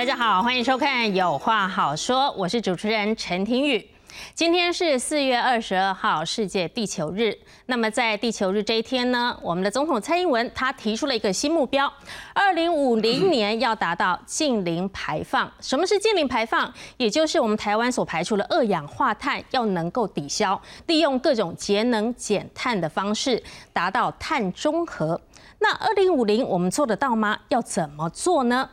大家好，欢迎收看《有话好说》，我是主持人陈庭宇。今天是四月二十二号，世界地球日。那么在地球日这一天呢，我们的总统蔡英文他提出了一个新目标，二零五零年要达到净零排放。什么是净零排放？也就是我们台湾所排出的二氧化碳要能够抵消，利用各种节能减碳的方式，达到碳中和。那二零五零我们做得到吗？要怎么做呢？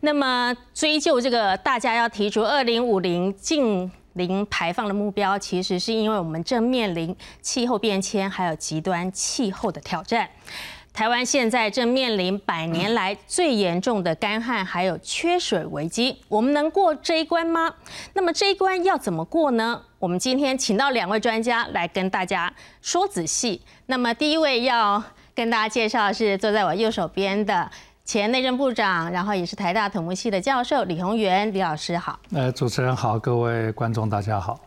那么追究这个大家要提出二零五零净零排放的目标，其实是因为我们正面临气候变迁还有极端气候的挑战。台湾现在正面临百年来最严重的干旱还有缺水危机，我们能过这一关吗？那么这一关要怎么过呢？我们今天请到两位专家来跟大家说仔细。那么第一位要跟大家介绍的是坐在我右手边的。前内政部长，然后也是台大土木系的教授李宏源李老师好。呃，主持人好，各位观众大家好。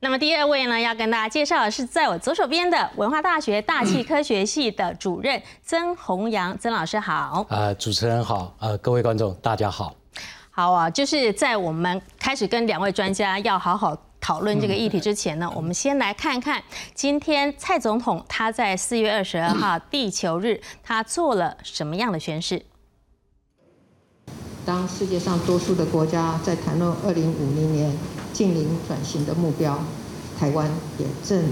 那么第二位呢，要跟大家介绍的是在我左手边的文化大学大气 科学系的主任曾宏阳曾老师好。呃，主持人好，呃，各位观众大家好。好啊，就是在我们开始跟两位专家要好好。讨论这个议题之前呢，我们先来看看今天蔡总统他在四月二十二号地球日他做了什么样的宣誓。当世界上多数的国家在谈论二零五零年近零转型的目标，台湾也正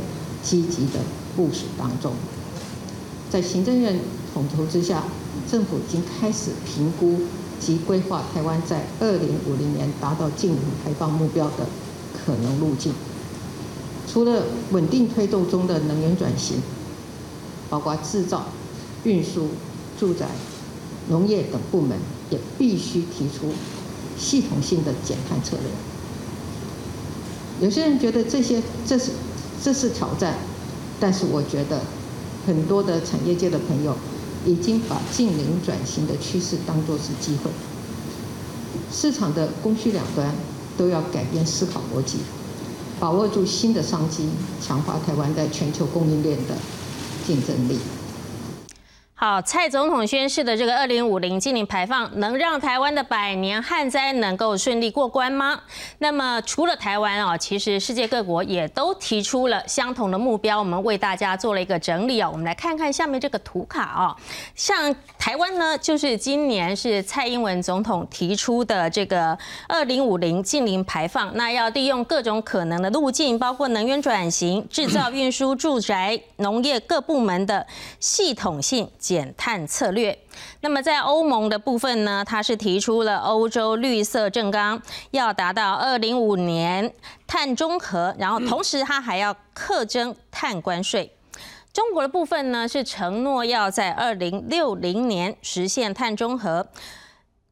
积极的部署当中。在行政院统筹之下，政府已经开始评估及规划台湾在二零五零年达到近零排放目标的。可能路径，除了稳定推动中的能源转型，包括制造、运输、住宅、农业等部门，也必须提出系统性的减碳策略。有些人觉得这些这是这是挑战，但是我觉得很多的产业界的朋友已经把近零转型的趋势当作是机会，市场的供需两端。都要改变思考逻辑，把握住新的商机，强化台湾在全球供应链的竞争力。好，蔡总统宣誓的这个二零五零净零排放，能让台湾的百年旱灾能够顺利过关吗？那么除了台湾啊，其实世界各国也都提出了相同的目标。我们为大家做了一个整理啊，我们来看看下面这个图卡啊。像台湾呢，就是今年是蔡英文总统提出的这个二零五零净零排放，那要利用各种可能的路径，包括能源转型、制造、运输、住宅、农业各部门的系统性。减碳策略。那么在欧盟的部分呢，它是提出了欧洲绿色正纲，要达到二零五年碳中和，然后同时它还要课征碳关税。中国的部分呢，是承诺要在二零六零年实现碳中和。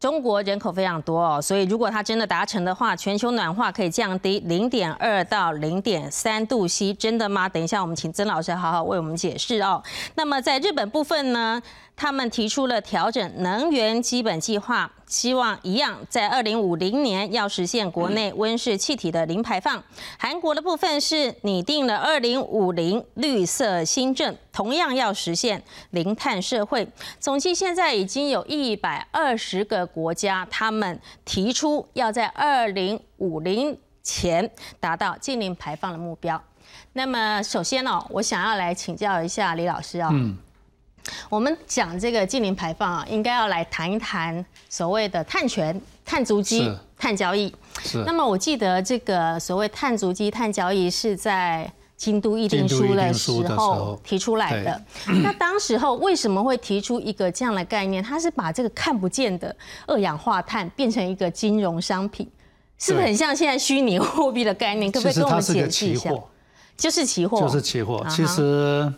中国人口非常多哦，所以如果它真的达成的话，全球暖化可以降低零点二到零点三度 C，真的吗？等一下我们请曾老师好好为我们解释哦。那么在日本部分呢？他们提出了调整能源基本计划，希望一样在二零五零年要实现国内温室气体的零排放。韩国的部分是拟定了二零五零绿色新政，同样要实现零碳社会。总计现在已经有一百二十个国家，他们提出要在二零五零前达到净零排放的目标。那么首先呢，我想要来请教一下李老师啊。我们讲这个近零排放啊，应该要来谈一谈所谓的碳权、碳足迹、碳交易。是。那么我记得这个所谓碳足迹、碳交易是在京都议定书的时候提出来的。那当时候为什么会提出一个这样的概念？它是把这个看不见的二氧化碳变成一个金融商品，是不是很像现在虚拟货币的概念？可不可以跟我们解释一下？就是期货。就是期货。其实。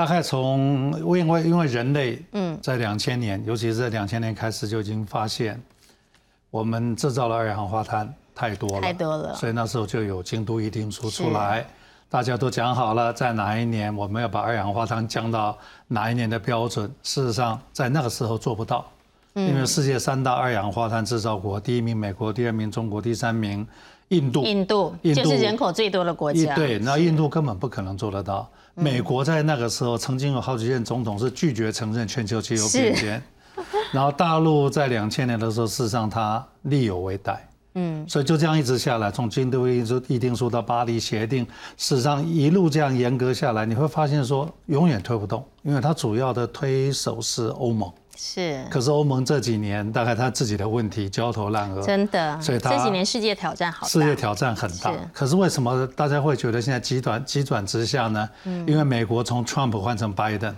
大概从因为因为人类嗯，在两千年，尤其是在两千年开始就已经发现，我们制造了二氧化碳太多了，太多了，所以那时候就有京都议定书出来，大家都讲好了，在哪一年我们要把二氧化碳降到哪一年的标准。事实上，在那个时候做不到，因为世界三大二氧化碳制造国，第一名美国，第二名中国，第三名印度，印度就是人口最多的国家，对，那印度根本不可能做得到。美国在那个时候曾经有好几任总统是拒绝承认全球气候变迁，然后大陆在两千年的时候，事实上它力有为代。嗯，所以就这样一直下来，从京都议定书到巴黎协定，事实上一路这样严格下来，你会发现说永远推不动，因为它主要的推手是欧盟。是，可是欧盟这几年大概他自己的问题焦头烂额，真的，所以这几年世界挑战好大，世界挑战很大。可是为什么大家会觉得现在急转急转直下呢？嗯因为美国从 Trump 换成 Biden。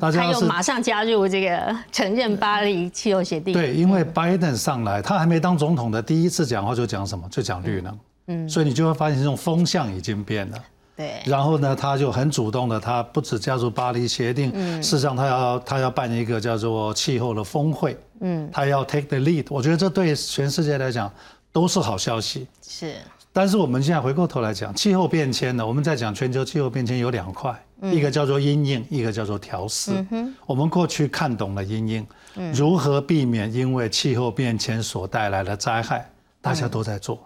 他又马上加入这个承认巴黎气候协定。对，因为拜登上来，他还没当总统的第一次讲话就讲什么？就讲绿能。嗯，所以你就会发现这种风向已经变了。对。然后呢，他就很主动的，他不止加入巴黎协定，事实上他要他要办一个叫做气候的峰会。嗯。他要 take the lead，我觉得这对全世界来讲都是好消息。是。但是我们现在回过头来讲，气候变迁呢，我们在讲全球气候变迁有两块。一个叫做阴影，一个叫做调试。我们过去看懂了阴影，如何避免因为气候变迁所带来的灾害，大家都在做。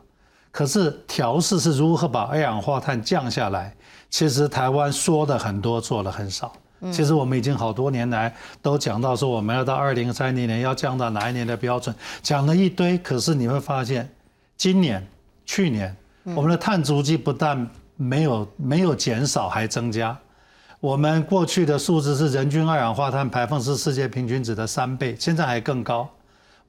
可是调试是如何把二氧化碳降下来？其实台湾说的很多，做的很少。其实我们已经好多年来都讲到说，我们要到二零三零年要降到哪一年的标准，讲了一堆。可是你会发现，今年、去年，我们的碳足迹不但没有没有减少，还增加。我们过去的数字是人均二氧化碳排放是世界平均值的三倍，现在还更高。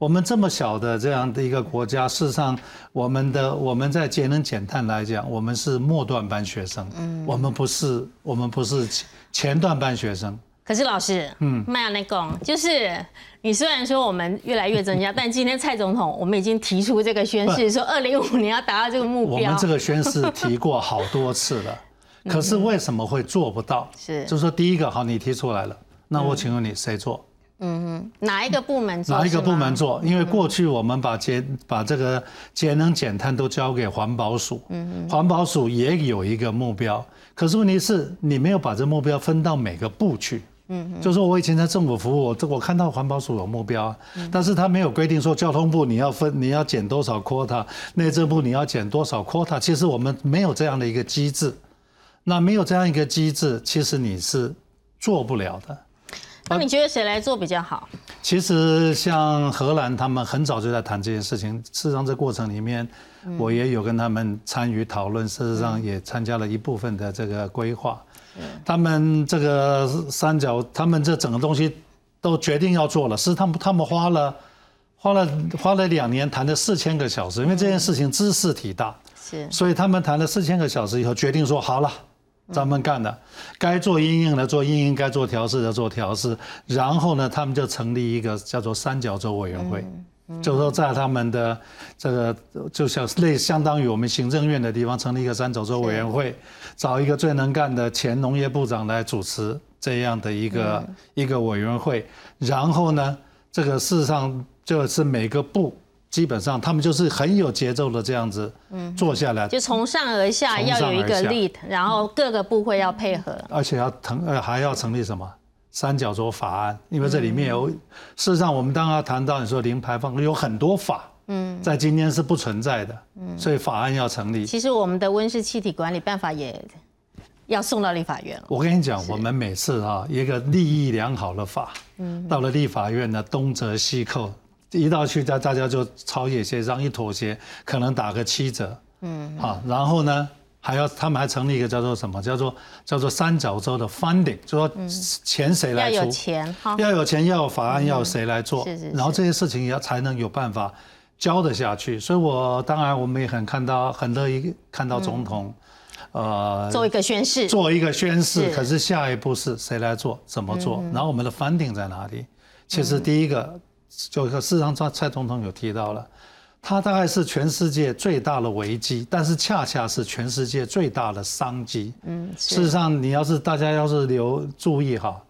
我们这么小的这样的一个国家，事实上，我们的我们在节能减碳来讲，我们是末段班学生，嗯，我们不是我们不是前段班学生。可是老师，嗯，麦亚内贡，就是你虽然说我们越来越增加，但今天蔡总统我们已经提出这个宣誓，说二零五年要达到这个目标。我们这个宣誓提过好多次了。可是为什么会做不到？是，就是说第一个好，你提出来了，那我请问你谁做？嗯哼，哪一个部门做？哪一个部门做？因为过去我们把节把这个节能减碳都交给环保署，嗯哼，环保署也有一个目标，可是问题是你没有把这目标分到每个部去，嗯哼，就说我以前在政府服务，我我看到环保署有目标，但是他没有规定说交通部你要分你要减多少 quota，内政部你要减多少 quota，其实我们没有这样的一个机制。那没有这样一个机制，其实你是做不了的。那你觉得谁来做比较好？其实像荷兰，他们很早就在谈这件事情。事实上，这过程里面，我也有跟他们参与讨论，事实上也参加了一部分的这个规划。他们这个三角，他们这整个东西都决定要做了，是他们他们花了花了花了两年谈了四千个小时，因为这件事情知识体大，是，所以他们谈了四千个小时以后，决定说好了。咱们干的，该做阴影的做阴影，该做调试的做调试，然后呢，他们就成立一个叫做三角洲委员会，就是说在他们的这个就像类相当于我们行政院的地方成立一个三角洲委员会，找一个最能干的前农业部长来主持这样的一个一个委员会，然后呢，这个事实上就是每个部。基本上他们就是很有节奏的这样子，嗯，做下来。就从上而下要有一个 lead，然后各个部会要配合，而且要成呃还要成立什么？三角洲法案，因为这里面有，事实上我们刚刚谈到你说零排放有很多法，嗯，在今天是不存在的，嗯，所以法案要成立。其实我们的温室气体管理办法也要送到立法院了。我跟你讲，我们每次啊一个利益良好的法，嗯，到了立法院呢东折西扣。一到去，大大家就朝野协商，一妥协，可能打个七折，嗯，好，然后呢，还要他们还成立一个叫做什么，叫做叫做三角洲的 funding，就说钱谁来出？要有钱，要有钱，要有法案，要谁来做？是是。然后这些事情要才能有办法交得下去。所以我当然我们也很看到很乐意看到总统，呃，做一个宣誓，做一个宣誓。可是下一步是谁来做？怎么做？然后我们的 funding 在哪里？其实第一个。就事实上，蔡蔡总统有提到了，他大概是全世界最大的危机，但是恰恰是全世界最大的商机。嗯，事实上，你要是大家要是留注意哈，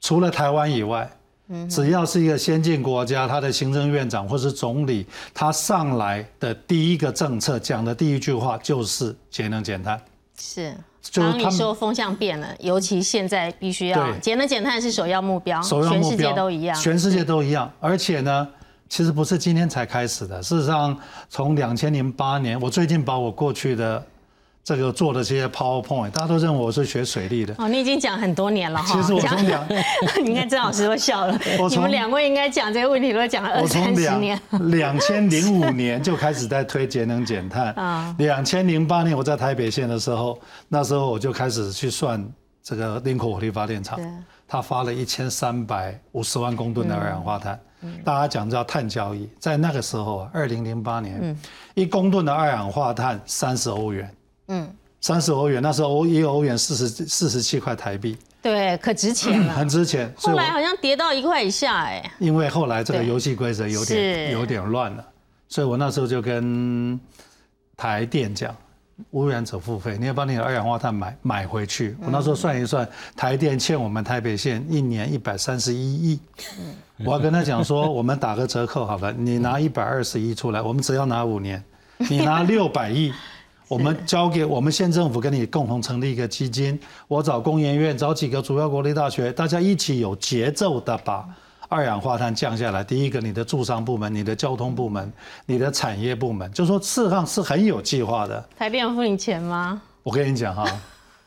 除了台湾以外，嗯，只要是一个先进国家，他的行政院长或是总理，他上来的第一个政策讲的第一句话就是节能减碳。是。刚你说风向变了，尤其现在必须要节能减碳是首要目标，全世界都一样，全世界都一样。而且呢，其实不是今天才开始的。事实上，从两千零八年，我最近把我过去的这个做的这些 PowerPoint，大家都认为我是学水利的。哦，你已经讲很多年了哈。其实我从两，你看郑老师都笑了。你们两位应该讲这个问题都讲了二三十年。两千零五年就开始在推节能减碳。啊。两千零八年我在台北县的时候，那时候我就开始去算这个林口火力发电厂，它发了一千三百五十万公吨的二氧化碳。大家讲叫碳交易，在那个时候，二零零八年，一公吨的二氧化碳三十欧元。嗯，三十欧元，那时候欧一欧元四十四十七块台币，对，可值钱了，很值钱。后来好像跌到一块以下，哎，因为后来这个游戏规则有点有点乱了，所以我那时候就跟台电讲，污染者付费，你要把你的二氧化碳买买回去。我那时候算一算，台电欠我们台北县一年一百三十一亿，我要跟他讲说，我们打个折扣好了，你拿一百二十亿出来，我们只要拿五年，你拿六百亿。我们交给我们县政府跟你共同成立一个基金，我找工研院，找几个主要国立大学，大家一起有节奏的把二氧化碳降下来。第一个，你的住商部门、你的交通部门、你的产业部门，就说事实上是很有计划的。台电付你钱吗？我跟你讲哈。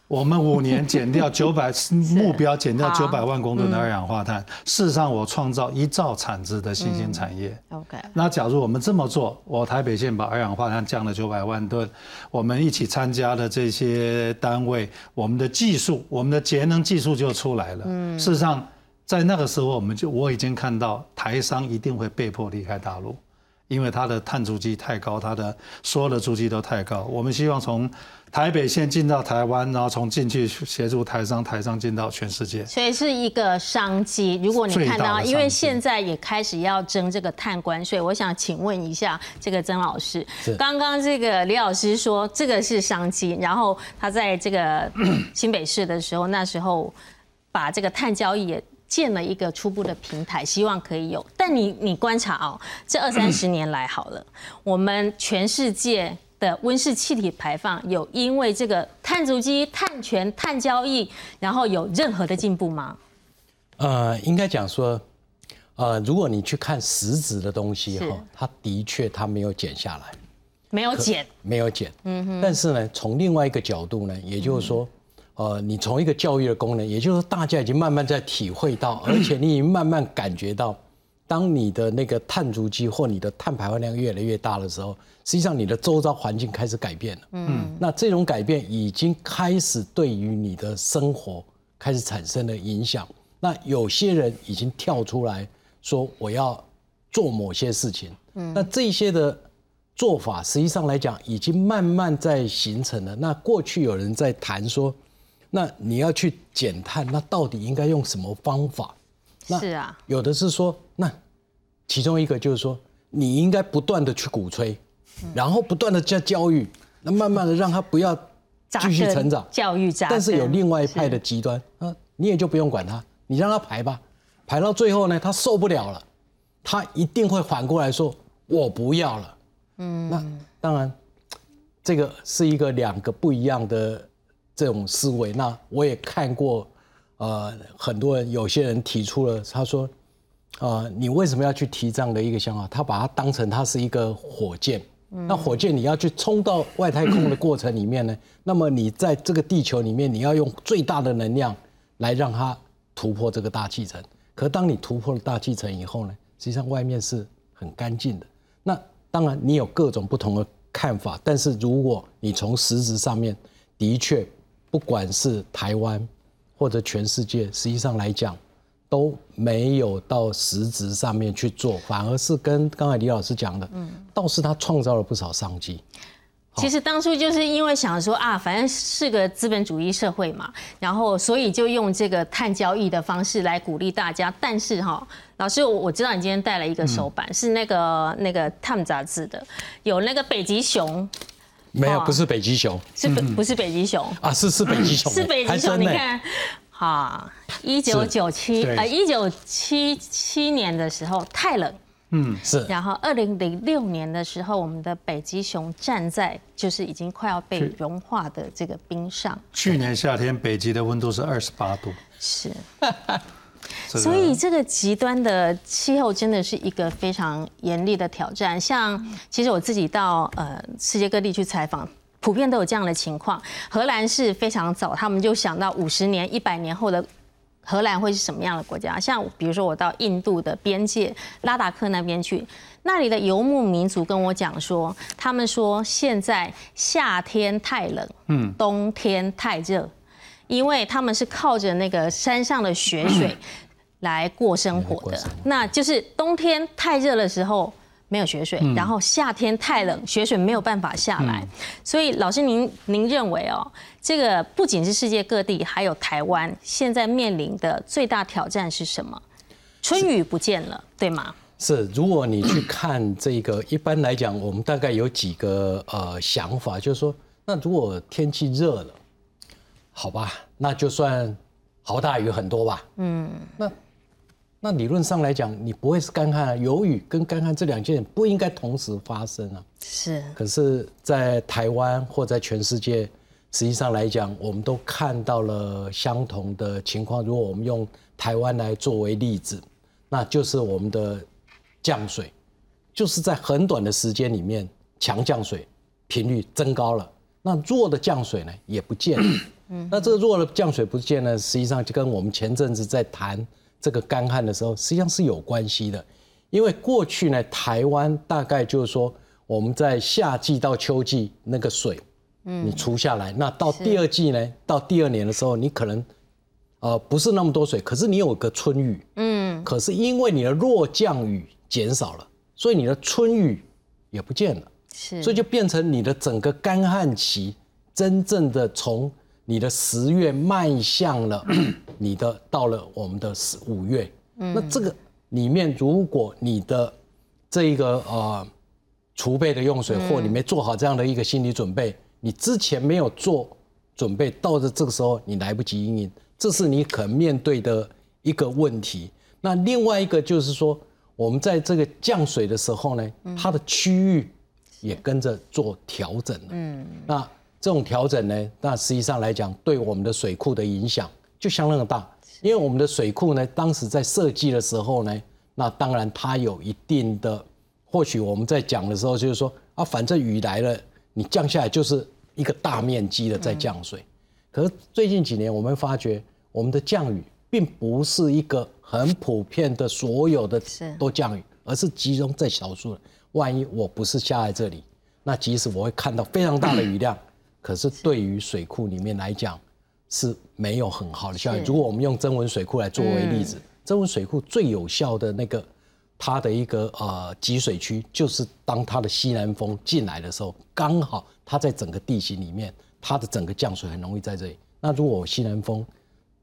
我们五年减掉 九百目标，减掉九百万公吨的二氧化碳。事实上，我创造一兆产值的新兴产业。OK。那假如我们这么做，我台北县把二氧化碳降了九百万吨，我们一起参加的这些单位，我们的技术，我们的节能技术就出来了。嗯。事实上，在那个时候，我们就我已经看到台商一定会被迫离开大陆，因为它的碳足迹太高，它的所有的足迹都太高。我们希望从台北县进到台湾，然后从进去协助台商，台商进到全世界，所以是一个商机。如果你看到，因为现在也开始要征这个碳关税，我想请问一下这个曾老师，刚刚这个李老师说这个是商机，然后他在这个 新北市的时候，那时候把这个碳交易也建了一个初步的平台，希望可以有。但你你观察哦，这二三十年来好了，我们全世界。的温室气体排放有因为这个碳足迹、碳权、碳交易，然后有任何的进步吗？呃，应该讲说，呃，如果你去看实质的东西哈，它的确它没有减下来，没有减，没有减。嗯哼。但是呢，从另外一个角度呢，也就是说，呃，你从一个教育的功能，也就是说，大家已经慢慢在体会到，而且你已经慢慢感觉到，当你的那个碳足迹或你的碳排放量越来越大的时候。实际上，你的周遭环境开始改变了。嗯，那这种改变已经开始对于你的生活开始产生了影响。那有些人已经跳出来说我要做某些事情。嗯，那这些的做法，实际上来讲，已经慢慢在形成了。那过去有人在谈说，那你要去减碳，那到底应该用什么方法？是啊，有的是说，那其中一个就是说，你应该不断的去鼓吹。然后不断的加教育，那慢慢的让他不要继续成长，教育但是有另外一派的极端，啊，你也就不用管他，你让他排吧，排到最后呢，他受不了了，他一定会反过来说，我不要了。嗯，那当然，这个是一个两个不一样的这种思维。那我也看过，呃，很多人有些人提出了，他说，啊，你为什么要去提这样的一个想法？他把它当成它是一个火箭。那火箭你要去冲到外太空的过程里面呢？那么你在这个地球里面，你要用最大的能量来让它突破这个大气层。可当你突破了大气层以后呢，实际上外面是很干净的。那当然你有各种不同的看法，但是如果你从实质上面，的确，不管是台湾或者全世界，实际上来讲。都没有到实质上面去做，反而是跟刚才李老师讲的，嗯，倒是他创造了不少商机。其实当初就是因为想说啊，反正是个资本主义社会嘛，然后所以就用这个碳交易的方式来鼓励大家。但是哈，老师，我我知道你今天带了一个手板，是那个那个《Time》杂志的，有那个北极熊。没有，不是北极熊，是不不是北极熊啊？是是北极熊，是北极熊，你看。哈，一九九七呃，一九七七年的时候太冷，嗯是。然后二零零六年的时候，我们的北极熊站在就是已经快要被融化的这个冰上。去年夏天北极的温度是二十八度，是。所以这个极端的气候真的是一个非常严厉的挑战。像其实我自己到呃世界各地去采访。普遍都有这样的情况。荷兰是非常早，他们就想到五十年、一百年后的荷兰会是什么样的国家。像比如说我到印度的边界拉达克那边去，那里的游牧民族跟我讲说，他们说现在夏天太冷，嗯，冬天太热，因为他们是靠着那个山上的雪水来过生活的，那就是冬天太热的时候。没有雪水，然后夏天太冷，雪水没有办法下来，所以老师您您认为哦，这个不仅是世界各地，还有台湾现在面临的最大挑战是什么？春雨不见了，对吗？是，如果你去看这个，一般来讲，我们大概有几个呃想法，就是说，那如果天气热了，好吧，那就算好大雨很多吧，嗯，那。那理论上来讲，你不会是干旱啊？有雨跟干旱这两件不应该同时发生啊。是。可是，在台湾或在全世界，实际上来讲，我们都看到了相同的情况。如果我们用台湾来作为例子，那就是我们的降水，就是在很短的时间里面，强降水频率增高了，那弱的降水呢也不见了。嗯。那这个弱的降水不见呢，实际上就跟我们前阵子在谈。这个干旱的时候，实际上是有关系的，因为过去呢，台湾大概就是说，我们在夏季到秋季那个水，嗯，你除下来，那到第二季呢，到第二年的时候，你可能，呃，不是那么多水，可是你有个春雨，嗯，可是因为你的弱降雨减少了，所以你的春雨也不见了，是，所以就变成你的整个干旱期真正的从。你的十月迈向了 你的到了我们的十五月，那这个里面如果你的这一个呃储备的用水或你没做好这样的一个心理准备，你之前没有做准备，到了这个时候你来不及应应，这是你可面对的一个问题。那另外一个就是说，我们在这个降水的时候呢，它的区域也跟着做调整了。嗯，那。这种调整呢，那实际上来讲，对我们的水库的影响就相当的大。因为我们的水库呢，当时在设计的时候呢，那当然它有一定的，或许我们在讲的时候就是说啊，反正雨来了，你降下来就是一个大面积的在降水。可是最近几年，我们发觉我们的降雨并不是一个很普遍的，所有的都降雨，而是集中在少数。万一我不是下在这里，那即使我会看到非常大的雨量。可是对于水库里面来讲是没有很好的效益。如果我们用增文水库来作为例子，增文水库最有效的那个它的一个呃集水区，就是当它的西南风进来的时候，刚好它在整个地形里面，它的整个降水很容易在这里。那如果我西南风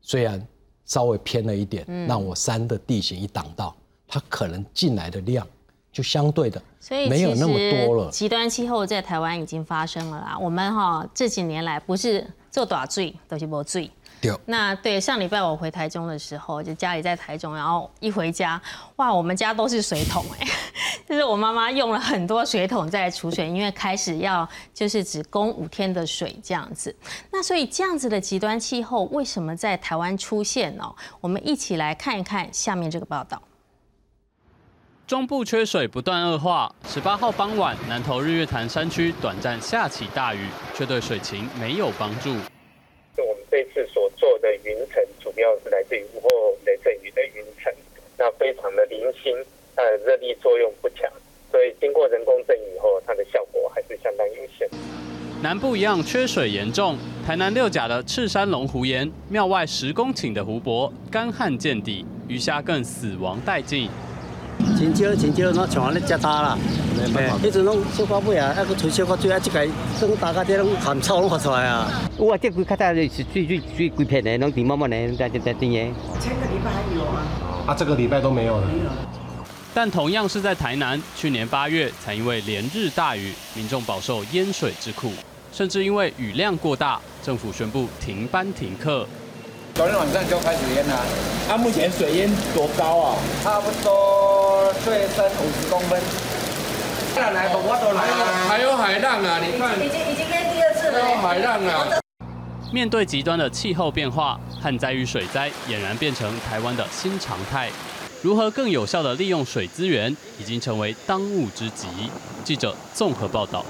虽然稍微偏了一点，让我山的地形一挡到，它可能进来的量。就相对的，所以没有那么多了。极端气候在台湾已经发生了啦。我们哈这几年来不是做短罪都是无罪。对。那对上礼拜我回台中的时候，就家里在台中，然后一回家，哇，我们家都是水桶哎，就是我妈妈用了很多水桶在储水，因为开始要就是只供五天的水这样子。那所以这样子的极端气候为什么在台湾出现呢？我们一起来看一看下面这个报道。中部缺水不断恶化。十八号傍晚，南投日月潭山区短暂下起大雨，却对水情没有帮助。我们这次所做的云层，主要是来自于午后雷阵雨的云层，那非常的零星，它的热力作用不强，所以经过人工阵雨后，它的效果还是相当有限。南部一样缺水严重，台南六甲的赤山龙湖岩庙外十公顷的湖泊干旱见底，鱼虾更死亡殆尽。真少真少，那像安尼遮大啦。迄阵拢小可尾啊，还佫吹小可水啊，即个种大家啲拢含草拢发出来啊。有啊，这几较早是水水水几片的，拢的在在在甜的。前个礼拜还有啊。啊，这个礼拜都没有了。但同样是在台南，去年八月才因为连日大雨，民众饱受淹水之苦，甚至因为雨量过大，政府宣布停班停课。昨天晚上就开始淹了，它目前水淹多高啊？差不多最深五十公分。来，我都来了。还有海浪啊！你看，已经已经淹第二次了。还有海浪啊！面对极端的气候变化，旱灾与水灾俨然变成台湾的新常态。如何更有效地利用水资源，已经成为当务之急。记者综合报道。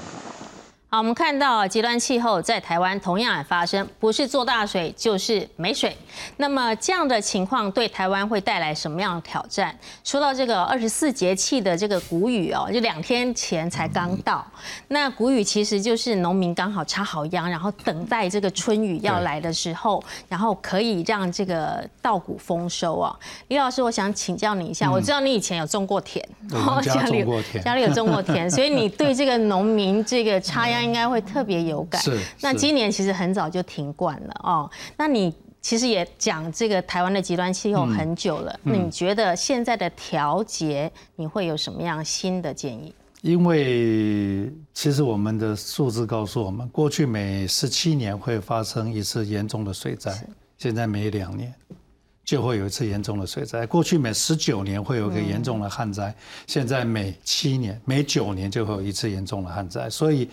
好，我们看到极端气候在台湾同样也发生，不是做大水就是没水。那么这样的情况对台湾会带来什么样的挑战？说到这个二十四节气的这个谷雨哦，就两天前才刚到。那谷雨其实就是农民刚好插好秧，然后等待这个春雨要来的时候，然后可以让这个稻谷丰收啊。李老师，我想请教你一下，我知道你以前有种过田，家里过田，家里有种过田，所以你对这个农民这个插秧。应该会特别有感。是。那今年其实很早就停灌了哦。那你其实也讲这个台湾的极端气候很久了。那你觉得现在的调节，你会有什么样新的建议？因为其实我们的数字告诉我们，过去每十七年会发生一次严重的水灾，现在每两年就会有一次严重的水灾。过去每十九年会有一个严重的旱灾，现在每七年、每九年就会有一次严重的旱灾。所以。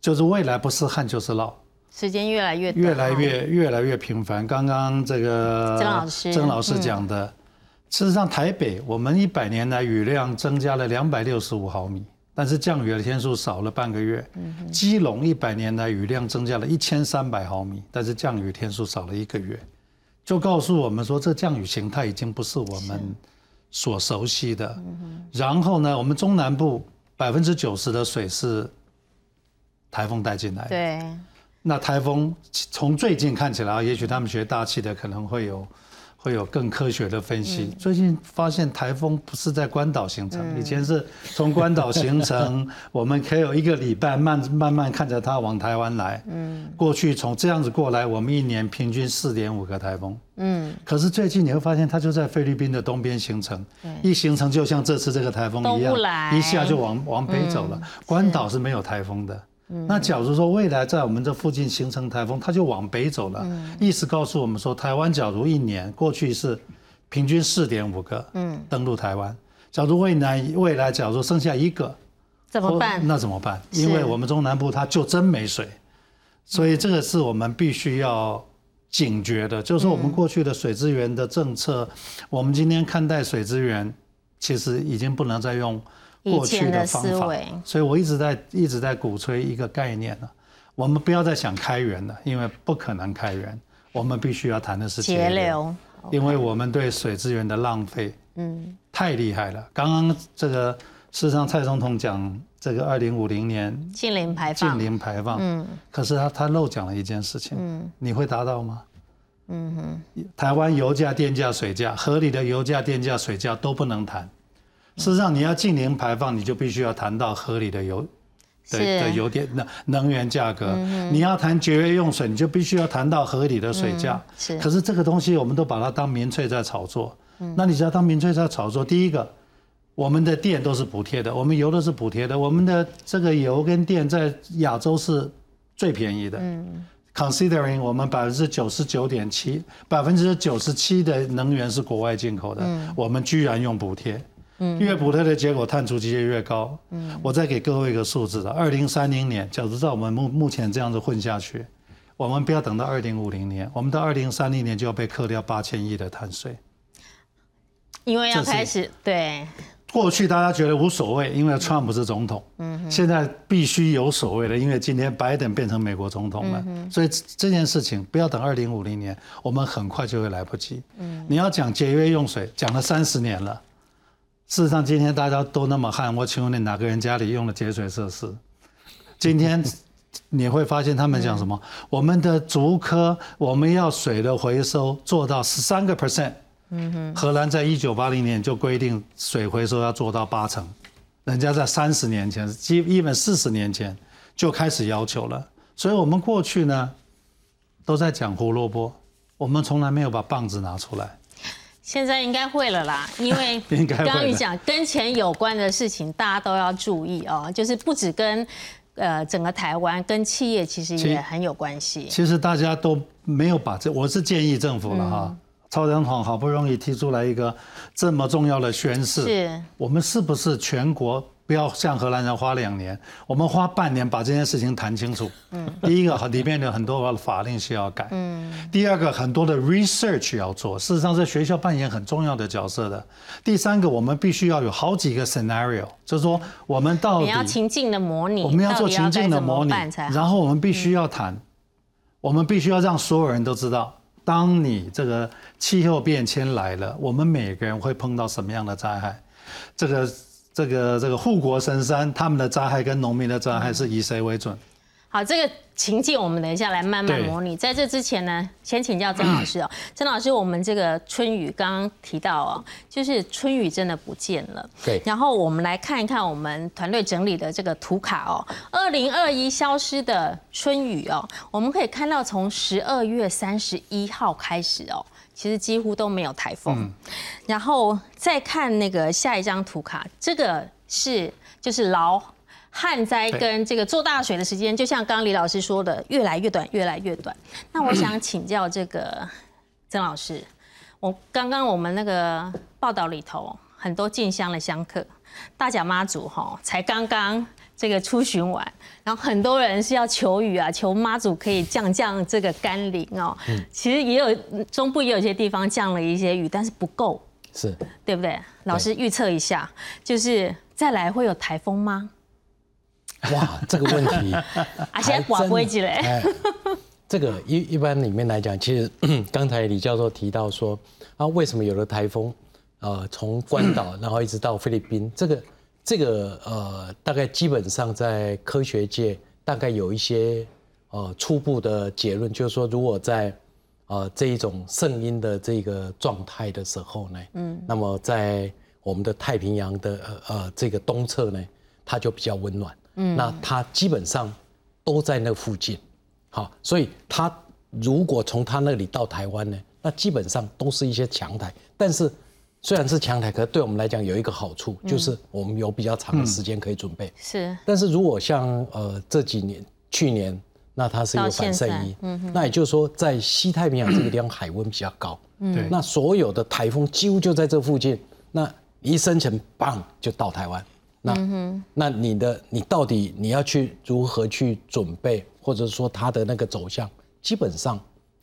就是未来不是旱就是涝，时间越来越越来越越来越频繁。刚刚这个曾老师曾老师讲的，事实上台北我们一百年来雨量增加了两百六十五毫米，但是降雨的天数少了半个月。基隆一百年来雨量增加了一千三百毫米，但是降雨天数少了一个月，就告诉我们说这降雨形态已经不是我们所熟悉的。然后呢，我们中南部百分之九十的水是。台风带进来，对，那台风从最近看起来，也许他们学大气的可能会有。会有更科学的分析。最近发现台风不是在关岛形成，以前是从关岛形成，我们可以有一个礼拜慢慢慢看着它往台湾来。嗯，过去从这样子过来，我们一年平均四点五个台风。嗯，可是最近你会发现它就在菲律宾的东边形成，一形成就像这次这个台风一样，一下就往往北走了。关岛是没有台风的。那假如说未来在我们这附近形成台风，它就往北走了。意思告诉我们说，台湾假如一年过去是平均四点五个登陆台湾，假如未来未来假如剩下一个，怎么办？那怎么办？因为我们中南部它就真没水，所以这个是我们必须要警觉的。就是我们过去的水资源的政策，我们今天看待水资源，其实已经不能再用。过去的方法，所以我一直在一直在鼓吹一个概念呢，我们不要再想开源了，因为不可能开源，我们必须要谈的是节流，因为我们对水资源的浪费，嗯，太厉害了。刚刚这个事实上蔡总统讲这个二零五零年近零排放，近零排放，嗯，可是他他漏讲了一件事情，嗯，你会达到吗？嗯哼，台湾油价、电价、水价合理的油价、电价、水价都不能谈。事实上，你要近零排放，你就必须要谈到合理的油的的油电能能源价格。你要谈节约用水，你就必须要谈到合理的水价。是。可是这个东西，我们都把它当民粹在炒作。那你知道当民粹在炒作，第一个，我们的电都是补贴的，我们油都是补贴的，我们的这个油跟电在亚洲是最便宜的。嗯。Considering 我们百分之九十九点七，百分之九十七的能源是国外进口的，我们居然用补贴。越补贴的结果，碳足迹就越高。嗯，我再给各位一个数字的，二零三零年，假如照我们目目前这样子混下去，我们不要等到二零五零年，我们到二零三零年就要被扣掉八千亿的碳税。因为要开始对。过去大家觉得无所谓，因为川普是总统。嗯。现在必须有所谓的，因为今天拜登变成美国总统了。嗯。所以这件事情不要等二零五零年，我们很快就会来不及。嗯。你要讲节约用水，讲了三十年了。事实上，今天大家都那么旱，我请问你哪个人家里用了节水设施？今天你会发现他们讲什么？我们的竹科我们要水的回收做到十三个 percent。嗯哼。荷兰在一九八零年就规定水回收要做到八成，人家在三十年前，基一本四十年前就开始要求了。所以我们过去呢都在讲胡萝卜，我们从来没有把棒子拿出来。现在应该会了啦，因为刚刚你讲跟钱有关的事情，大家都要注意哦。就是不止跟呃整个台湾，跟企业其实也很有关系。其实大家都没有把这，我是建议政府了哈。超人统好不容易提出来一个这么重要的宣誓，是，我们是不是全国不要像荷兰人花两年，我们花半年把这件事情谈清楚。嗯，第一个里面有很多法令需要改。嗯，第二个很多的 research 要做，事实上在学校扮演很重要的角色的。第三个，我们必须要有好几个 scenario，就是说我们到底你要情境的模拟，我们要做情境的模拟，然后我们必须要谈，我们必须要让所有人都知道，当你这个气候变迁来了，我们每个人会碰到什么样的灾害，这个。这个这个护国神山，他们的灾害跟农民的灾害是以谁为准？好，这个情境我们等一下来慢慢模拟。在这之前呢，先请教曾老师哦。曾老师，我们这个春雨刚刚提到哦，就是春雨真的不见了。对。然后我们来看一看我们团队整理的这个图卡哦，二零二一消失的春雨哦，我们可以看到从十二月三十一号开始哦。其实几乎都没有台风，然后再看那个下一张图卡，这个是就是劳旱灾跟这个做大水的时间，就像刚刚李老师说的，越来越短，越来越短。那我想请教这个曾老师，我刚刚我们那个报道里头很多进香的香客，大甲妈祖哈才刚刚。这个出巡完，然后很多人是要求雨啊，求妈祖可以降降这个甘霖哦。嗯，其实也有中部也有些地方降了一些雨，但是不够，是对不对？老师预测一下，就是再来会有台风吗？哇，这个问题，而且寡不会积累。这个一一般里面来讲，其实 刚才李教授提到说啊，为什么有了台风，呃，从关岛 然后一直到菲律宾，这个。这个呃，大概基本上在科学界大概有一些呃初步的结论，就是说，如果在呃这一种圣婴的这个状态的时候呢，嗯，那么在我们的太平洋的呃呃这个东侧呢，它就比较温暖，嗯，那它基本上都在那附近，好，所以它如果从它那里到台湾呢，那基本上都是一些强台，但是。虽然是强台，可是对我们来讲有一个好处，就是我们有比较长的时间可以准备。是。但是如果像呃这几年、去年，那它是一个反圣衣，那也就是说，在西太平洋这个地方海温比较高，对。那所有的台风几乎就在这附近，那一生成，棒就到台湾。那那你的你到底你要去如何去准备，或者说它的那个走向，基本上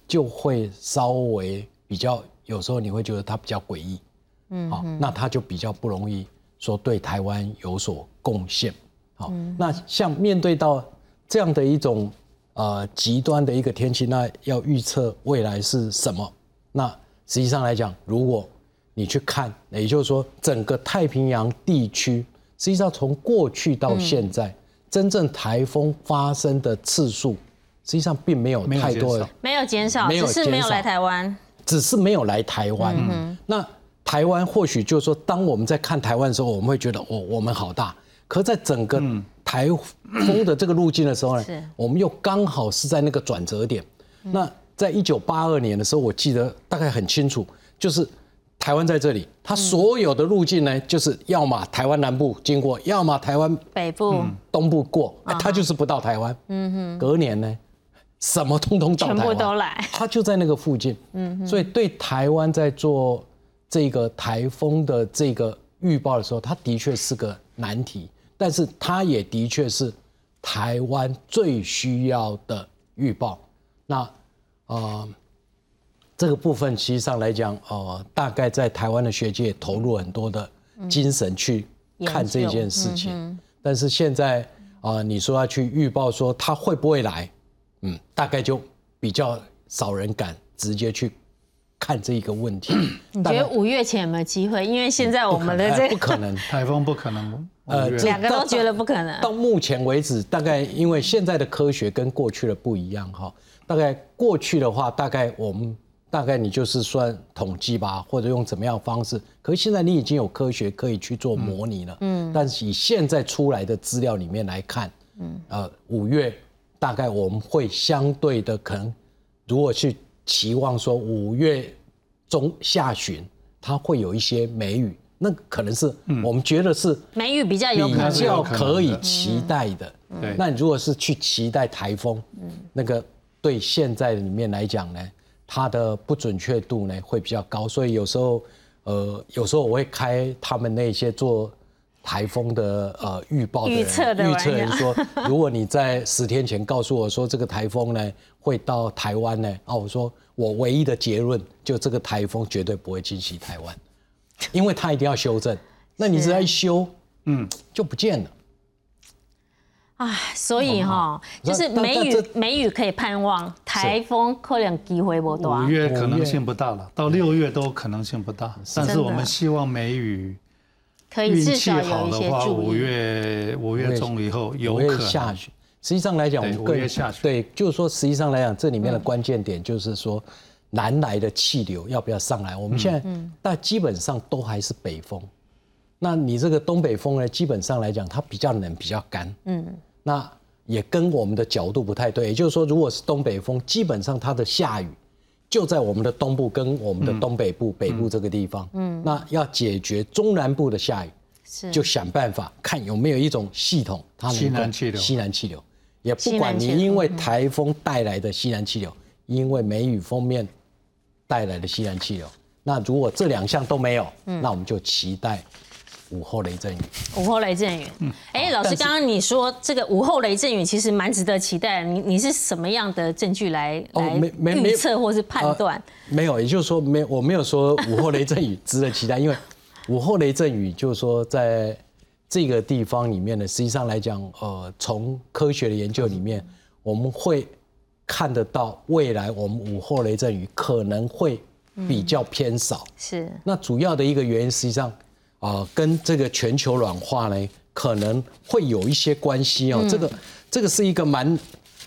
就会稍微比较，有时候你会觉得它比较诡异。嗯，好，那他就比较不容易说对台湾有所贡献。好，那像面对到这样的一种呃极端的一个天气，那要预测未来是什么？那实际上来讲，如果你去看，也就是说整个太平洋地区，实际上从过去到现在，真正台风发生的次数，实际上并没有太多，没有减少，只是没有来台湾，只是没有来台湾。嗯，那。台湾或许就是说，当我们在看台湾的时候，我们会觉得哦我们好大。可在整个台风的这个路径的时候呢，我们又刚好是在那个转折点。那在一九八二年的时候，我记得大概很清楚，就是台湾在这里，它所有的路径呢，就是要么台湾南部经过，要么台湾北部、东部过，它就是不到台湾。嗯哼，隔年呢，什么通通到台湾，全部都来，它就在那个附近。嗯哼，所以对台湾在做。这个台风的这个预报的时候，它的确是个难题，但是它也的确是台湾最需要的预报。那呃，这个部分实际上来讲，呃，大概在台湾的学界投入很多的精神去看这件事情。但是现在啊，你说要去预报说它会不会来，嗯，大概就比较少人敢直接去。看这一个问题，你觉得五月前有没有机会？因为现在我们的这不可能，台风不可能。呃，两个都觉得不可能。到目前为止，大概因为现在的科学跟过去的不一样哈。大概过去的话，大概我们大概你就是算统计吧，或者用怎么样方式。可是现在你已经有科学可以去做模拟了。嗯。但是以现在出来的资料里面来看，嗯，呃，五月大概我们会相对的可能，如果去。期望说五月中下旬它会有一些梅雨，那可能是我们觉得是梅雨比较有比较可以期待的。对，那你如果是去期待台风，那个对现在里面来讲呢，它的不准确度呢会比较高，所以有时候呃有时候我会开他们那些做台风的呃预报预测的预测说，如果你在十天前告诉我说这个台风呢会到台湾呢，啊，我说我唯一的结论就这个台风绝对不会侵袭台湾，因为它一定要修正。那你只要一修，嗯，就不见了。啊，所以哈，那就是梅雨梅雨可以盼望，台风可能机会不大五。月可能性不大了，到六月都可能性不大。但是我们希望梅雨可以运气至少好的话，有一些注五。月五月中以后有可能下雪。实际上来讲，我对们更五月下雪对，就是说，实际上来讲，这里面的关键点就是说，南来的气流要不要上来？我们现在，但基本上都还是北风。那你这个东北风呢，基本上来讲，它比较冷，比较干。嗯，那也跟我们的角度不太对。也就是说，如果是东北风，基本上它的下雨就在我们的东部跟我们的东北部、北部这个地方。嗯，那要解决中南部的下雨，是。就想办法看有没有一种系统，它能够西南气流。西南气流，也不管你因为台风带来的西南气流，因为梅雨封面带来的西南气流，那如果这两项都没有，嗯。那我们就期待午后雷阵雨。午后雷阵雨。哎，老师，刚刚你说这个午后雷阵雨其实蛮值得期待的。你你是什么样的证据来哦来预测或是判断？没有，也就是说没我没有说午后雷阵雨值得期待，因为午后雷阵雨就是说在这个地方里面呢，实际上来讲，呃，从科学的研究里面，我们会看得到未来我们午后雷阵雨可能会比较偏少。是那主要的一个原因，实际上啊、跟这个全球暖化呢，可能会有一些关系哦。这个这个是一个蛮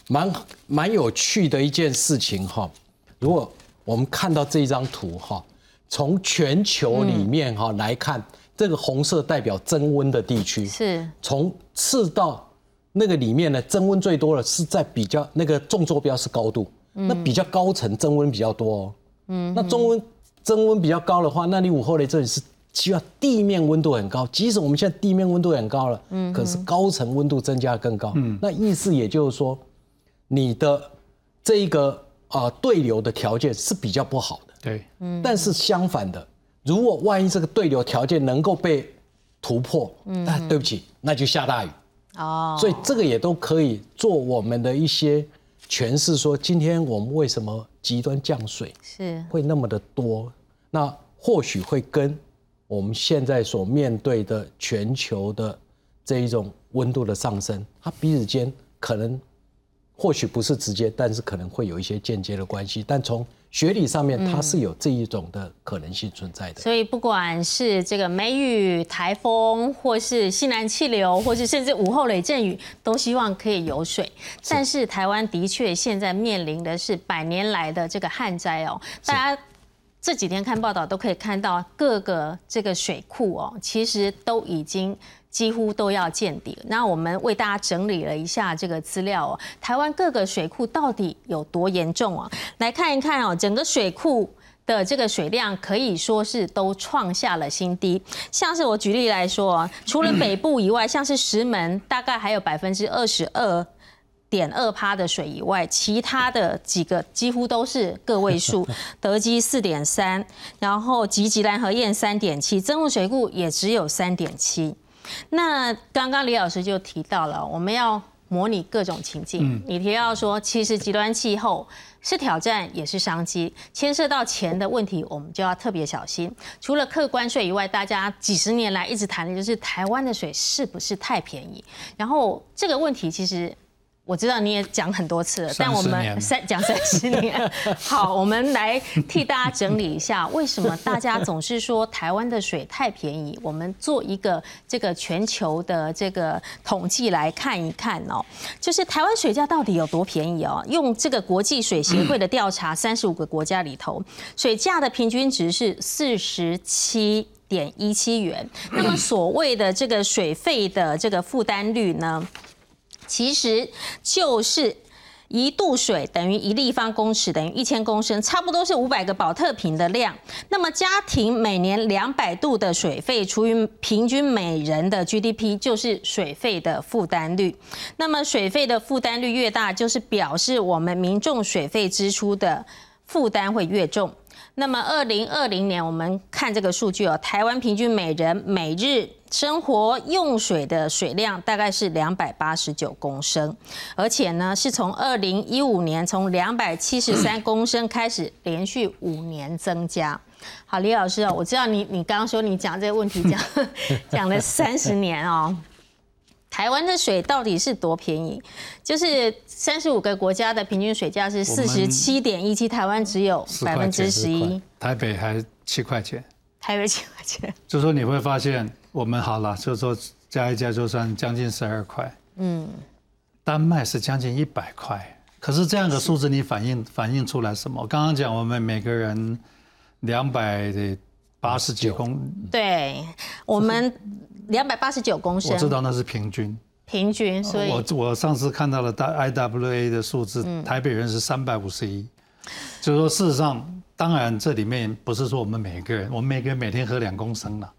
蛮蛮有趣的一件事情哈、如果我们看到这一张图哈、从全球里面哈、来看，这个红色代表增温的地区，是。从赤道那个里面呢，增温最多的是在比较那个纵坐标是高度，那比较高层增温比较多哦。嗯，那中温增温比较高的话，那你午后雷阵雨是需要地面温度很高，即使我们现在地面温度很高了，嗯，可是高层温度增加更高。嗯，那意思也就是说，你的这一个啊、呃对流的条件是比较不好的。对，嗯但是相反的，如果万一这个对流条件能够被突破，那对不起，那就下大雨。哦，所以这个也都可以做我们的一些诠释，说今天我们为什么极端降水是会那么的多？那或许会跟我们现在所面对的全球的这一种温度的上升，它彼此间可能或许不是直接，但是可能会有一些间接的关系。但从学理上面，它是有这一种的可能性存在的。所以不管是这个梅雨、台风，或是西南气流，或是甚至午后雷阵雨，都希望可以有水。但是台湾的确现在面临的是百年来的这个旱灾哦，大家。这几天看报道都可以看到各个这个水库哦，其实都已经几乎都要见底了。那我们为大家整理了一下这个资料哦，台湾各个水库到底有多严重啊？来看一看哦，整个水库。的这个水量可以说是都创下了新低，像是我举例来说啊，除了北部以外，像是石门大概还有百分之二十二点二趴的水以外，其他的几个几乎都是个位数，德基四点三，然后吉吉兰和燕三点七，增物水库也只有三点七。那刚刚李老师就提到了，我们要模拟各种情境。你提到说，其实极端气候是挑战，也是商机，牵涉到钱的问题，我们就要特别小心。除了客观税以外，大家几十年来一直谈的就是台湾的水是不是太便宜？然后这个问题其实。我知道你也讲很多次了，但我们三讲三十年。好，我们来替大家整理一下，为什么大家总是说台湾的水太便宜？我们做一个这个全球的这个统计来看一看哦，就是台湾水价到底有多便宜哦？用这个国际水协会的调查，三十五个国家里头，水价的平均值是四十七。点一七元，那么所谓的这个水费的这个负担率呢？其实就是一度水等于一立方公尺等于一千公升，差不多是五百个保特瓶的量。那么家庭每年两百度的水费除以平均每人的 GDP，就是水费的负担率。那么水费的负担率越大，就是表示我们民众水费支出的。负担会越重。那么，二零二零年我们看这个数据哦，台湾平均每人每日生活用水的水量大概是两百八十九公升，而且呢，是从二零一五年从两百七十三公升开始，连续五年增加。好，李老师哦，我知道你你刚刚说你讲这个问题讲 讲了三十年哦。台湾的水到底是多便宜？就是三十五个国家的平均水价是四十七点一七，台湾只有百分之十一，台北还七块钱，台北七块钱。就说你会发现，我们好了，就说加一加就算将近十二块，嗯，丹麦是将近一百块。可是这样的数字，你反映反映出来什么？刚刚讲我们每个人两百八十几公，对我们。两百八十九公升，我知道那是平均。平均，所以，我我上次看到了大 IWA 的数字，台北人是三百五十一，就是说事实上，当然这里面不是说我们每个人，我们每个人每天喝两公升了。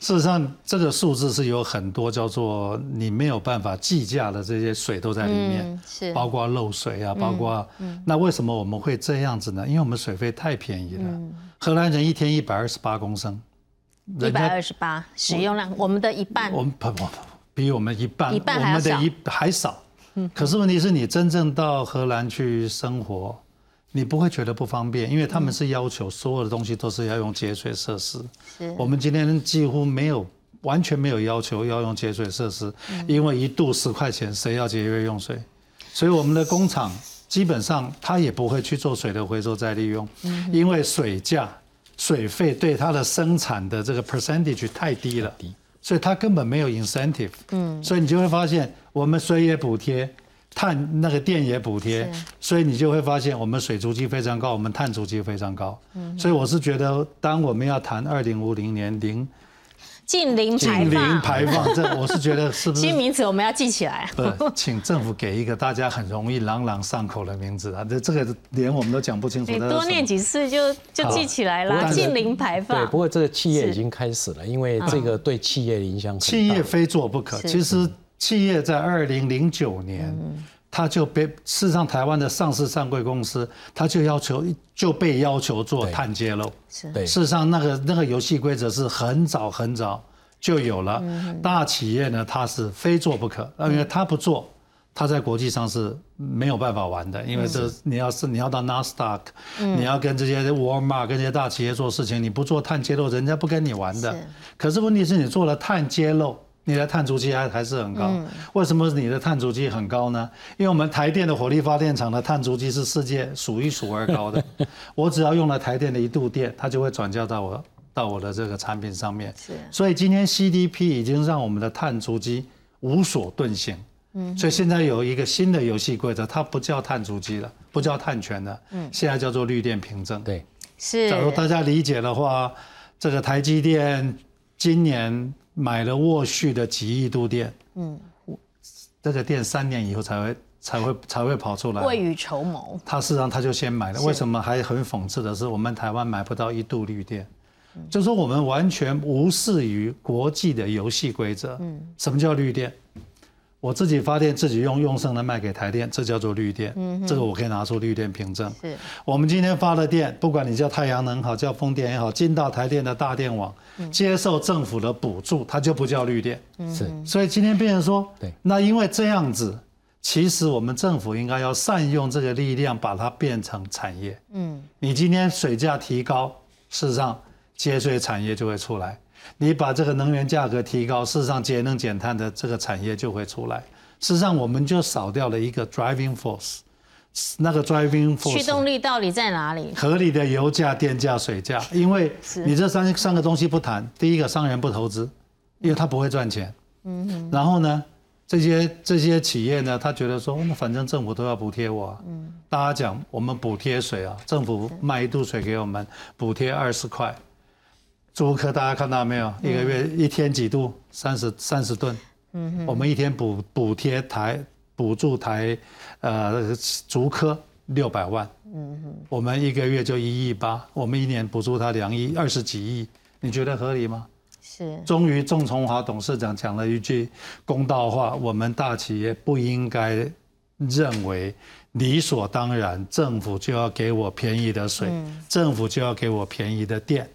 事实上，这个数字是有很多叫做你没有办法计价的这些水都在里面，是包括漏水啊，包括那为什么我们会这样子呢？因为我们水费太便宜了，荷兰人一天一百二十八公升。一百二十八使用量，我们的一半，我们不不比我们一半，一半我们的一还少。嗯，可是问题是你真正到荷兰去生活，你不会觉得不方便，因为他们是要求所有的东西都是要用节水设施。是，我们今天几乎没有，完全没有要求要用节水设施，因为一度十块钱，谁要节约用水？所以我们的工厂基本上他也不会去做水的回收再利用，因为水价。水费对它的生产的这个 percentage 太低了，所以它根本没有 incentive。嗯，所以你就会发现，我们水也补贴，碳那个电也补贴，所以你就会发现我们水足迹非常高，我们碳足迹非常高。嗯，所以我是觉得，当我们要谈二零五零年零。近零排放，近零排放，这我是觉得是不是新名词？我们要记起来。不，请政府给一个大家很容易朗朗上口的名字啊！这这个连我们都讲不清楚。你多念几次就就记起来了。近零排放。对，不过这个企业已经开始了，因为这个对企业的影响。企业非做不可。其实企业在二零零九年。他就被事实上台湾的上市上柜公司，他就要求就被要求做碳揭露。是，对。事实上那个那个游戏规则是很早很早就有了。大企业呢，它是非做不可，因为他不做，他在国际上是没有办法玩的。因为这你要是你要到纳斯达克，你要跟这些沃尔玛跟这些大企业做事情，你不做碳揭露，人家不跟你玩的。可是问题是你做了碳揭露。你的碳足迹还还是很高，为什么你的碳足迹很高呢？因为我们台电的火力发电厂的碳足迹是世界数一数二高的。我只要用了台电的一度电，它就会转嫁到我到我的这个产品上面。是，所以今天 CDP 已经让我们的碳足迹无所遁形。嗯，所以现在有一个新的游戏规则，它不叫碳足迹了，不叫碳权了，嗯，现在叫做绿电凭证。对，是。假如大家理解的话，这个台积电今年。买了沃旭的几亿度电，嗯，这个电三年以后才会才会才会跑出来，未雨绸缪。他事实上他就先买了，为什么？还很讽刺的是，我们台湾买不到一度绿电，就说我们完全无视于国际的游戏规则。嗯，什么叫绿电？我自己发电自己用，用剩的卖给台电，这叫做绿电。嗯，这个我可以拿出绿电凭证。是，我们今天发的电，不管你叫太阳能好，叫风电也好，进到台电的大电网，接受政府的补助，它就不叫绿电。是，所以今天变成说，对，那因为这样子，其实我们政府应该要善用这个力量，把它变成产业。嗯，你今天水价提高，事实上节水产业就会出来。你把这个能源价格提高，事实上节能减碳的这个产业就会出来。事实上，我们就少掉了一个 driving force，那个 driving force 驱动力到底在哪里？合理的油价、电价、水价。因为你这三三个东西不谈，第一个商人不投资，因为他不会赚钱。嗯。然后呢，这些这些企业呢，他觉得说，那反正政府都要补贴我。嗯。大家讲，我们补贴水啊，政府卖一度水给我们，补贴二十块。租客大家看到没有？一个月一天几度？三十三十吨。嗯我们一天补补贴台补助台，呃，竹科六百万。嗯哼。我们一个月就一亿八，我们一年补助他两亿二十几亿，你觉得合理吗？是。终于，仲崇华董事长讲了一句公道话：我们大企业不应该认为理所当然，政府就要给我便宜的水，政府就要给我便宜的电。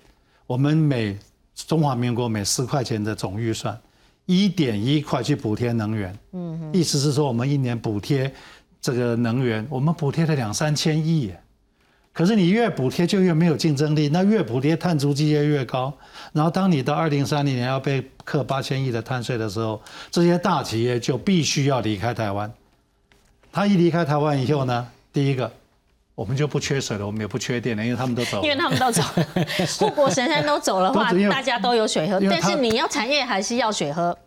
我们每中华民国每四块钱的总预算，一点一块去补贴能源，嗯，意思是说我们一年补贴这个能源，我们补贴了两三千亿。可是你越补贴就越没有竞争力，那越补贴碳足迹越越高。然后当你到二零三零年要被课八千亿的碳税的时候，这些大企业就必须要离开台湾。他一离开台湾以后呢，第一个我们就不缺水了，我们也不缺电了，因为他们都走了。因为他们都走，护国神山都走的话大家都有水喝。但是你要产业还是要水喝。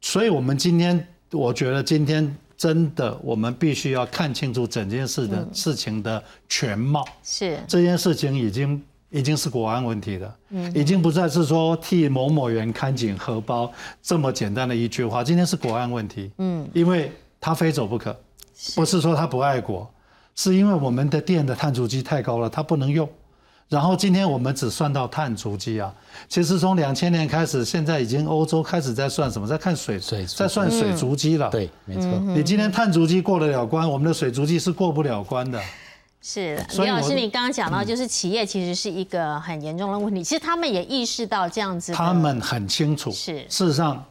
所以，我们今天，我觉得今天真的，我们必须要看清楚整件事的事情的全貌。是，这件事情已经已经是国安问题了，已经不再是说替某某人看紧荷包这么简单的一句话。今天是国安问题，嗯，因为他非走不可，不是说他不爱国，是因为我们的电的碳足迹太高了，它不能用。然后今天我们只算到碳足迹啊，其实从两千年开始，现在已经欧洲开始在算什么，在看水水在算水足迹了。对，没错。你今天碳足迹过得了关，我们的水足迹是过不了关的。是，所以我李老师，你刚刚讲到，就是企业其实是一个很严重的问题，其实他们也意识到这样子。他们很清楚，是事实上，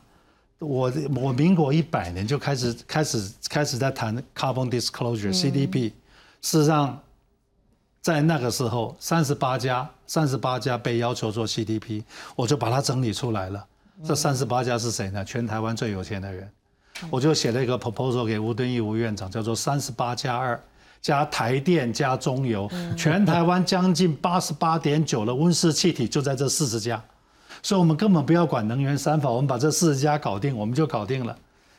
我我民国一百年就开始开始开始在谈 carbon disclosure CDP，、事实上，在那个时候，三十八家三十八家被要求做 CDP，我就把它整理出来了。这三十八家是谁呢？全台湾最有钱的人，我就写了一个 proposal 给吴敦义吴院长，叫做三十八加二。加台电加中油，全台湾将近八十八点九的温室气体就在这四十家，所以我们根本不要管能源三法，我们把这四十家搞定，我们就搞定了。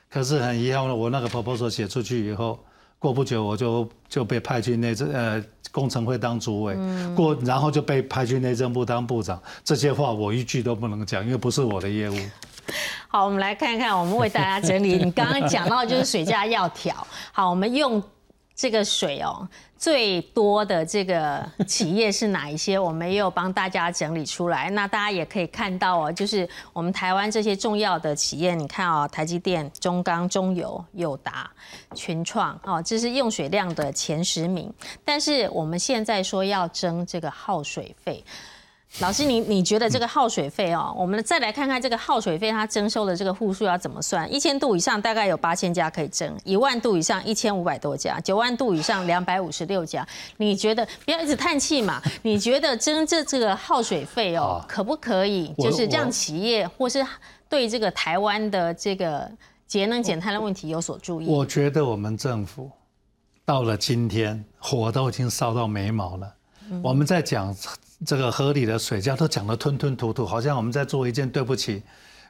可是很遗憾，我那个 proposal 写出去以后，过不久我就就被派去内政呃工程会当主委，过然后就被派去内政部当部长。这些话我一句都不能讲，因为不是我的业务。好，我们来看看，我们为大家整理。你刚刚讲到就是水价要调，好，我们用这个水哦，最多的这个企业是哪一些？我们也有帮大家整理出来。那大家也可以看到哦，就是我们台湾这些重要的企业，你看哦，台积电、中钢、中油、友达、群创哦，这是用水量的前十名。但是我们现在说要征这个耗水费。老师，你你觉得这个耗水费哦？我们再来看看这个耗水费，它征收的这个户数要怎么算？一千度以上大概有八千家可以征，一万度以上一千五百多家，九万度以上两百五十六家。你觉得不要一直叹气嘛？你觉得征这这个耗水费哦，可不可以就是让企业或是对这个台湾的这个节能减碳的问题有所注意？我觉得我们政府到了今天，火都已经烧到眉毛了。我们在讲这个河里的水价，都讲得吞吞吐吐，好像我们在做一件对不起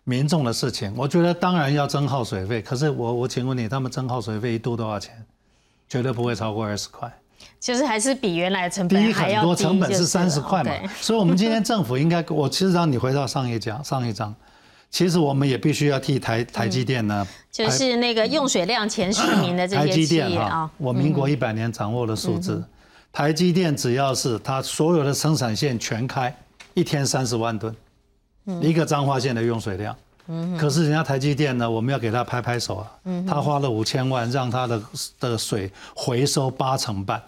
民众的事情。我觉得当然要增耗水费，可是我我请问你，他们增耗水费一度多少钱？绝对不会超过二十块。其实还是比原来的成本低很多本还要低，成本是三十块嘛。所以我们今天政府应该，我其实让你回到上一讲上一章，其实我们也必须要替台台积电呢，就是那个用水量前十名的这台些企业啊，，我民国一百年掌握的数字，台积电只要是它所有的生产线全开，一天三十万吨，一个彰化县的用水量。可是人家台积电呢，我们要给他拍拍手啊，他花了五千万让他的的水回收八成半，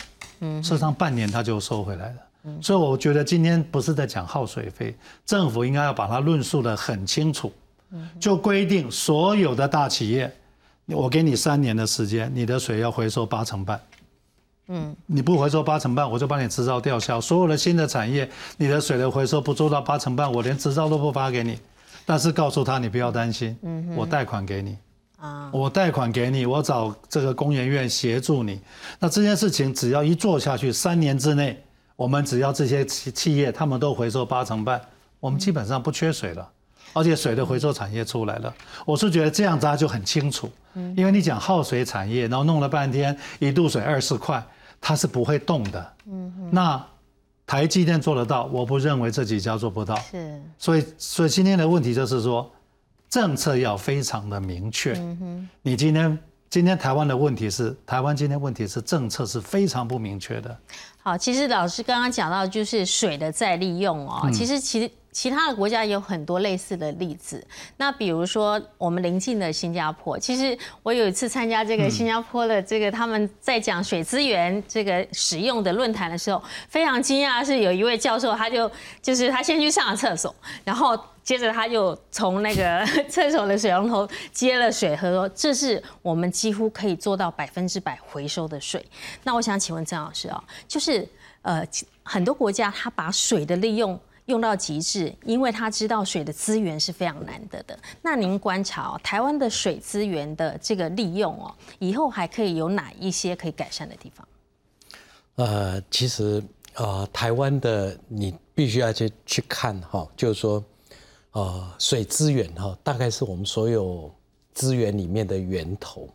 事实上半年他就收回来了。所以我觉得今天不是在讲耗水费，政府应该要把它论述的很清楚，就规定所有的大企业，我给你三年的时间，你的水要回收八成半。嗯，你不回收八成半，我就把你执照吊销。所有的新的产业，你的水的回收不做到八成半，我连执照都不发给你。但是告诉他，你不要担心，嗯我贷款给你。啊，我贷款给你，我找这个工研院协助你。那这件事情只要一做下去，三年之内，我们只要这些企企业他们都回收八成半，我们基本上不缺水了，而且水的回收产业出来了。我是觉得这样大家就很清楚，因为你讲耗水产业，然后弄了半天一度水二十块，它是不会动的。嗯那台积电做得到，我不认为这几家做不到。是所以，所以今天的问题就是说，政策要非常的明确。你今天今天台湾的问题是，台湾今天问题是政策是非常不明确的。好，其实老师刚刚讲到就是水的再利用哦，其实其实。其他的国家也有很多类似的例子，那比如说我们邻近的新加坡，其实我有一次参加这个新加坡的这个他们在讲水资源这个使用的论坛的时候，非常惊讶是有一位教授，他就就是他先去上了厕所，然后接着他就从那个厕所的水龙头接了水喝，说这是我们几乎可以做到百分之百回收的水。那我想请问郑老师啊，就是呃很多国家他把水的利用。用到极致，因为他知道水的资源是非常难得的。那您观察，台湾的水资源的这个利用哦，以后还可以有哪一些可以改善的地方？呃，其实呃，台湾的你必须要去去看哈，就是说，呃，水资源哈，大概是我们所有资源里面的源头。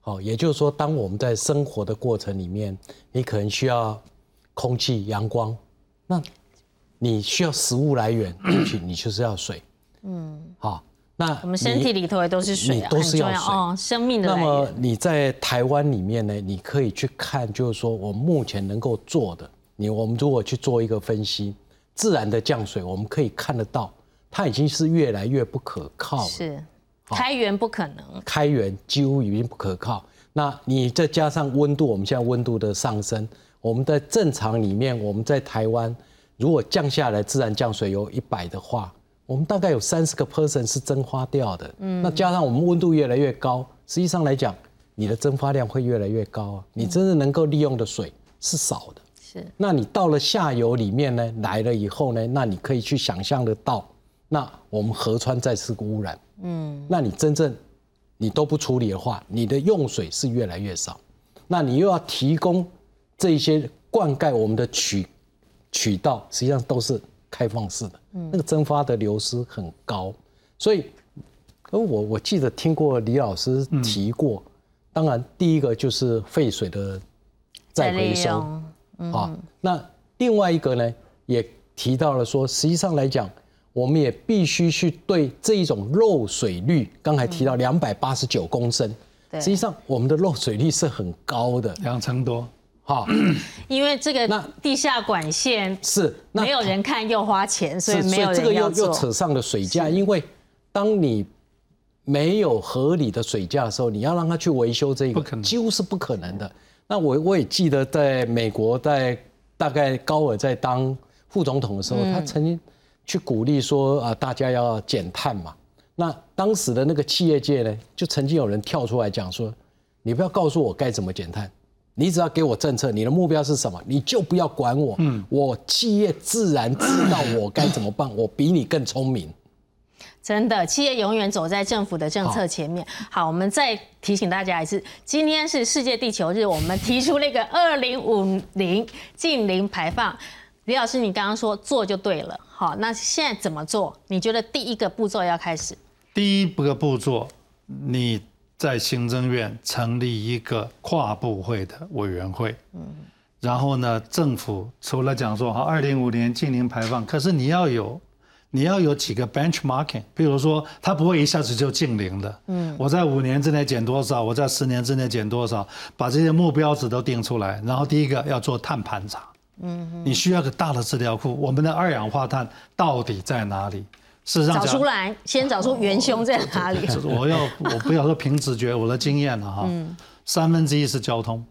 好，也就是说，当我们在生活的过程里面，你可能需要空气、阳光，那。你需要食物来源，你就是要水。嗯，好，那我们身体里头也都是水，都是要水哦，生命的那么你在台湾里面呢，你可以去看，就是说我目前能够做的，你我们如果去做一个分析，自然的降水，我们可以看得到，它已经是越来越不可靠了。是，开源不可能，开源几乎已经不可靠。那你再加上温度，我们现在温度的上升，我们在正常里面，我们在台湾。如果降下来自然降水有一百的话，我们大概有三十个 percent 是蒸发掉的。嗯，那加上我们温度越来越高，实际上来讲，你的蒸发量会越来越高啊。你真正能够利用的水是少的。是。那你到了下游里面呢，来了以后呢，那你可以去想象得到，那我们河川再次污染。嗯。那你真正你都不处理的话，你的用水是越来越少。那你又要提供这一些灌溉我们的渠。渠道实际上都是开放式的，那个蒸发的流失很高，所以，我我记得听过李老师提过，当然第一个就是废水的再回收，啊，那另外一个呢也提到了说，实际上来讲，我们也必须去对这一种漏水率，刚才提到两百八十九公升，实际上我们的漏水率是很高的，两成多。好，因为这个地下管线是没有人看又花钱，所以没有人这个又又扯上了水价，因为当你没有合理的水价的时候，你要让他去维修这个，几乎是不可能的。那我我也记得，在美国，在大概高尔在当副总统的时候，他曾经去鼓励说啊，大家要减碳嘛。那当时的那个企业界呢，就曾经有人跳出来讲说，你不要告诉我该怎么减碳。你只要给我政策，你的目标是什么，你就不要管我。嗯，我企业自然知道我该怎么办，我比你更聪明。真的，企业永远走在政府的政策前面。好，我们再提醒大家一次，今天是世界地球日，我们提出那个二零五零近零排放。李老师，你刚刚说做就对了。好，那现在怎么做？你觉得第一个步骤要开始？第一个步骤，你。在行政院成立一个跨部会的委员会，嗯，然后呢，政府除了讲说好，二零五年净零排放，可是你要有，你要有几个 benchmarking，比如说，它不会一下子就净零的，嗯，我在五年之内减多少，我在十年之内减多少，把这些目标值都定出来，然后第一个要做碳盘查，嗯，你需要个大的资料库，我们的二氧化碳到底在哪里？事实上，找出来，先找出元凶在哪里。我要，我不要说凭直觉，我的经验了哈。嗯。三分之一是交通，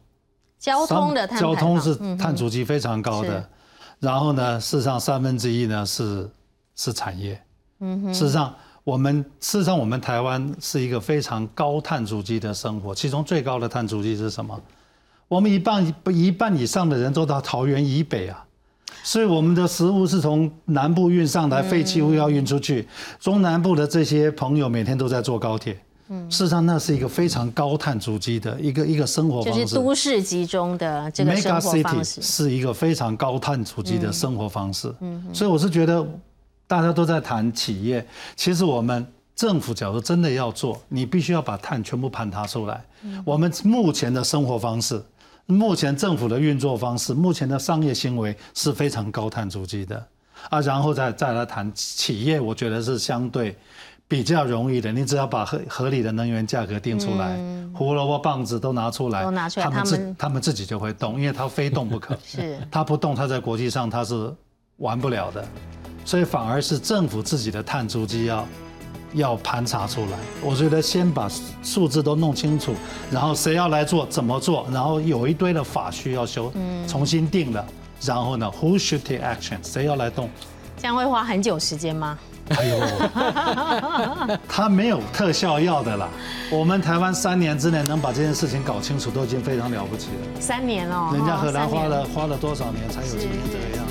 交通的交通是碳足迹非常高的。然后呢，事实上三分之一呢是是产业。嗯哼。事实上，我们事实上我们台湾是一个非常高碳足迹的生活，其中最高的碳足迹是什么？我们一半一半以上的人都到桃园以北啊。所以我们的食物是从南部运上来，废弃物要运出去。中南部的这些朋友每天都在坐高铁，嗯，事实上那是一个非常高碳足迹的一个一个生活方式。就是都市集中的这个生活方式，是一个非常高碳足迹的生活方式。嗯，所以我是觉得大家都在谈企业，其实我们政府假如真的要做，你必须要把碳全部盘查出来。我们目前的生活方式。目前政府的运作方式，目前的商业行为是非常高碳足迹的。啊，然后再再来谈企业，我觉得是相对比较容易的，你只要把合合理的能源价格定出来，胡萝卜棒子都拿出来，都拿出来他们自他们他们自己就会动，因为它非动不可。是。它不动，它在国际上它是玩不了的，所以反而是政府自己的碳足迹要要盘查出来。我觉得先把数字都弄清楚，然后谁要来做，怎么做，然后有一堆的法需要修，重新定了，然后呢，Who should take action？谁要来动？这样会花很久时间吗？哎呦，他没有特效药的啦。我们台湾三年之内能把这件事情搞清楚，都已经非常了不起了。三年哦，人家哦荷兰花了花了多少年才有今天这个样？